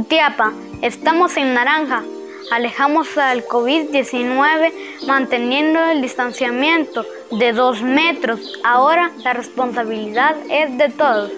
Jutiapa, estamos en naranja. Alejamos al COVID-19 manteniendo el distanciamiento de dos metros. Ahora la responsabilidad es de todos.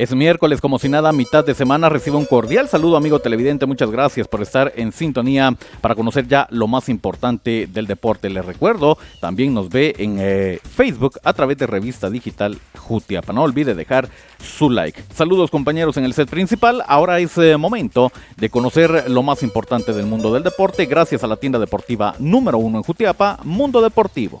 Es miércoles, como si nada, mitad de semana. Recibo un cordial saludo, amigo televidente. Muchas gracias por estar en sintonía para conocer ya lo más importante del deporte. Les recuerdo, también nos ve en eh, Facebook a través de revista digital Jutiapa. No olvide dejar su like. Saludos, compañeros, en el set principal. Ahora es eh, momento de conocer lo más importante del mundo del deporte, gracias a la tienda deportiva número uno en Jutiapa, Mundo Deportivo.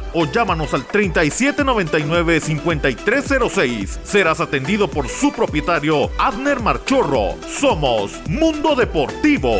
o llámanos al 3799-5306. Serás atendido por su propietario, Abner Marchorro. Somos Mundo Deportivo.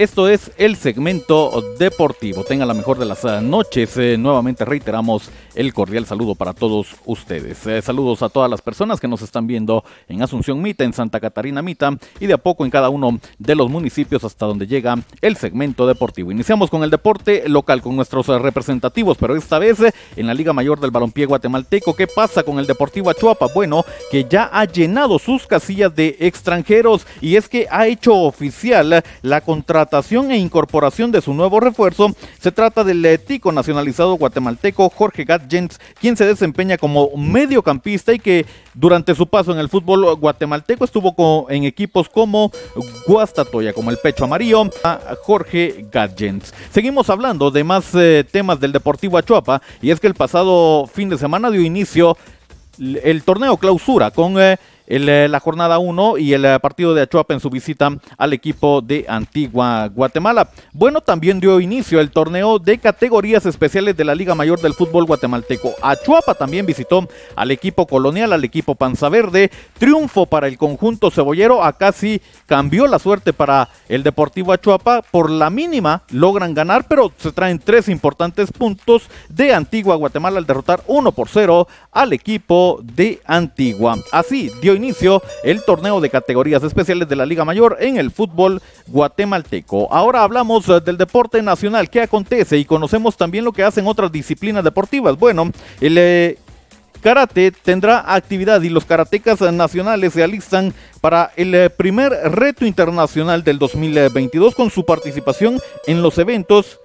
Esto es el segmento deportivo. Tenga la mejor de las eh, noches. Eh, nuevamente reiteramos el cordial saludo para todos ustedes. Eh, saludos a todas las personas que nos están viendo en Asunción Mita, en Santa Catarina Mita y de a poco en cada uno de los municipios hasta donde llega el segmento deportivo. Iniciamos con el deporte local con nuestros representativos, pero esta vez en la Liga Mayor del Balompié Guatemalteco. ¿Qué pasa con el Deportivo Achuapa? Bueno, que ya ha llenado sus casillas de extranjeros y es que ha hecho oficial la contratación e incorporación de su nuevo refuerzo, se trata del tico nacionalizado guatemalteco Jorge Gatjens, quien se desempeña como mediocampista y que durante su paso en el fútbol guatemalteco estuvo en equipos como Guastatoya, como el Pecho Amarillo, Jorge Gatjens. Seguimos hablando de más eh, temas del Deportivo Achuapa y es que el pasado fin de semana dio inicio el torneo clausura con eh, eh, la jornada 1 y el eh, partido de Achuapa en su visita al equipo de Antigua Guatemala. Bueno, también dio inicio el torneo de categorías especiales de la Liga Mayor del Fútbol Guatemalteco. Achuapa también visitó al equipo colonial, al equipo Panza Verde. Triunfo para el conjunto cebollero. Acá sí cambió la suerte para el Deportivo Achuapa. Por la mínima logran ganar, pero se traen tres importantes puntos de Antigua Guatemala al derrotar 1 por 0 al equipo de Antigua. Así dio inicio el torneo de categorías especiales de la Liga Mayor en el fútbol guatemalteco. Ahora hablamos eh, del deporte nacional, qué acontece y conocemos también lo que hacen otras disciplinas deportivas. Bueno, el eh, karate tendrá actividad y los karatecas nacionales se alistan para el eh, primer reto internacional del 2022 con su participación en los eventos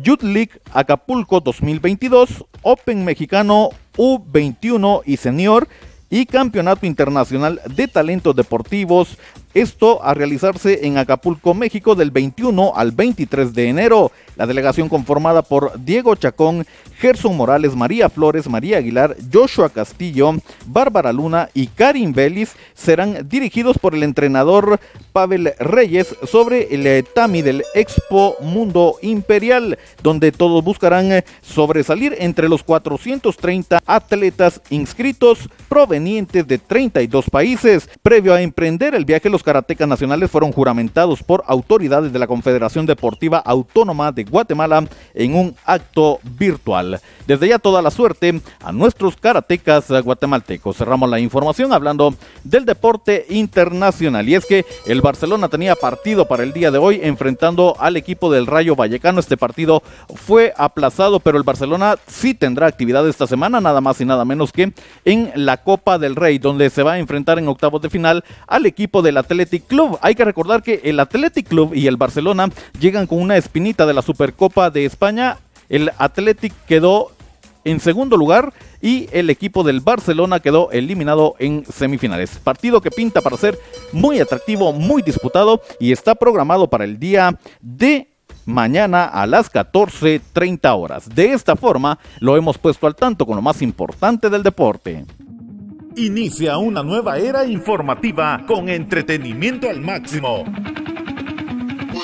Youth League Acapulco 2022, Open Mexicano U21 y Senior y Campeonato Internacional de Talentos Deportivos. Esto a realizarse en Acapulco, México, del 21 al 23 de enero. La delegación conformada por Diego Chacón, Gerson Morales, María Flores, María Aguilar, Joshua Castillo, Bárbara Luna y Karin Vélez serán dirigidos por el entrenador Pavel Reyes sobre el TAMI del Expo Mundo Imperial, donde todos buscarán sobresalir entre los 430 atletas inscritos provenientes de 32 países. Previo a emprender el viaje, los karatecas nacionales fueron juramentados por autoridades de la Confederación Deportiva Autónoma de Guatemala en un acto virtual. Desde ya toda la suerte a nuestros karatecas guatemaltecos. Cerramos la información hablando del deporte internacional. Y es que el Barcelona tenía partido para el día de hoy enfrentando al equipo del Rayo Vallecano. Este partido fue aplazado, pero el Barcelona sí tendrá actividad esta semana, nada más y nada menos que en la Copa del Rey, donde se va a enfrentar en octavos de final al equipo del Athletic Club. Hay que recordar que el Athletic Club y el Barcelona llegan con una espinita de la Supercopa de España el Athletic quedó en segundo lugar y el equipo del Barcelona quedó eliminado en semifinales. Partido que pinta para ser muy atractivo, muy disputado y está programado para el día de mañana a las 14.30 horas. De esta forma lo hemos puesto al tanto con lo más importante del deporte. Inicia una nueva era informativa con entretenimiento al máximo.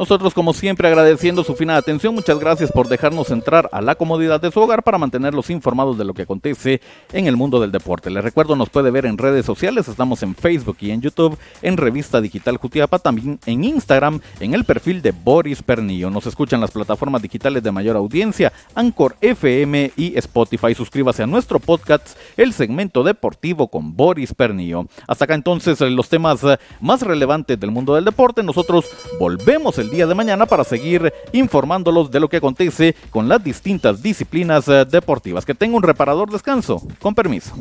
Nosotros como siempre agradeciendo su fina atención, muchas gracias por dejarnos entrar a la comodidad de su hogar para mantenerlos informados de lo que acontece en el mundo del deporte. Les recuerdo, nos puede ver en redes sociales, estamos en Facebook y en YouTube, en Revista Digital Jutiapa, también en Instagram, en el perfil de Boris Pernillo. Nos escuchan las plataformas digitales de mayor audiencia, Anchor FM y Spotify. Suscríbase a nuestro podcast, el segmento deportivo con Boris Pernillo. Hasta acá entonces los temas más relevantes del mundo del deporte. Nosotros volvemos el día de mañana para seguir informándolos de lo que acontece con las distintas disciplinas eh, deportivas. Que tenga un reparador descanso. Con permiso.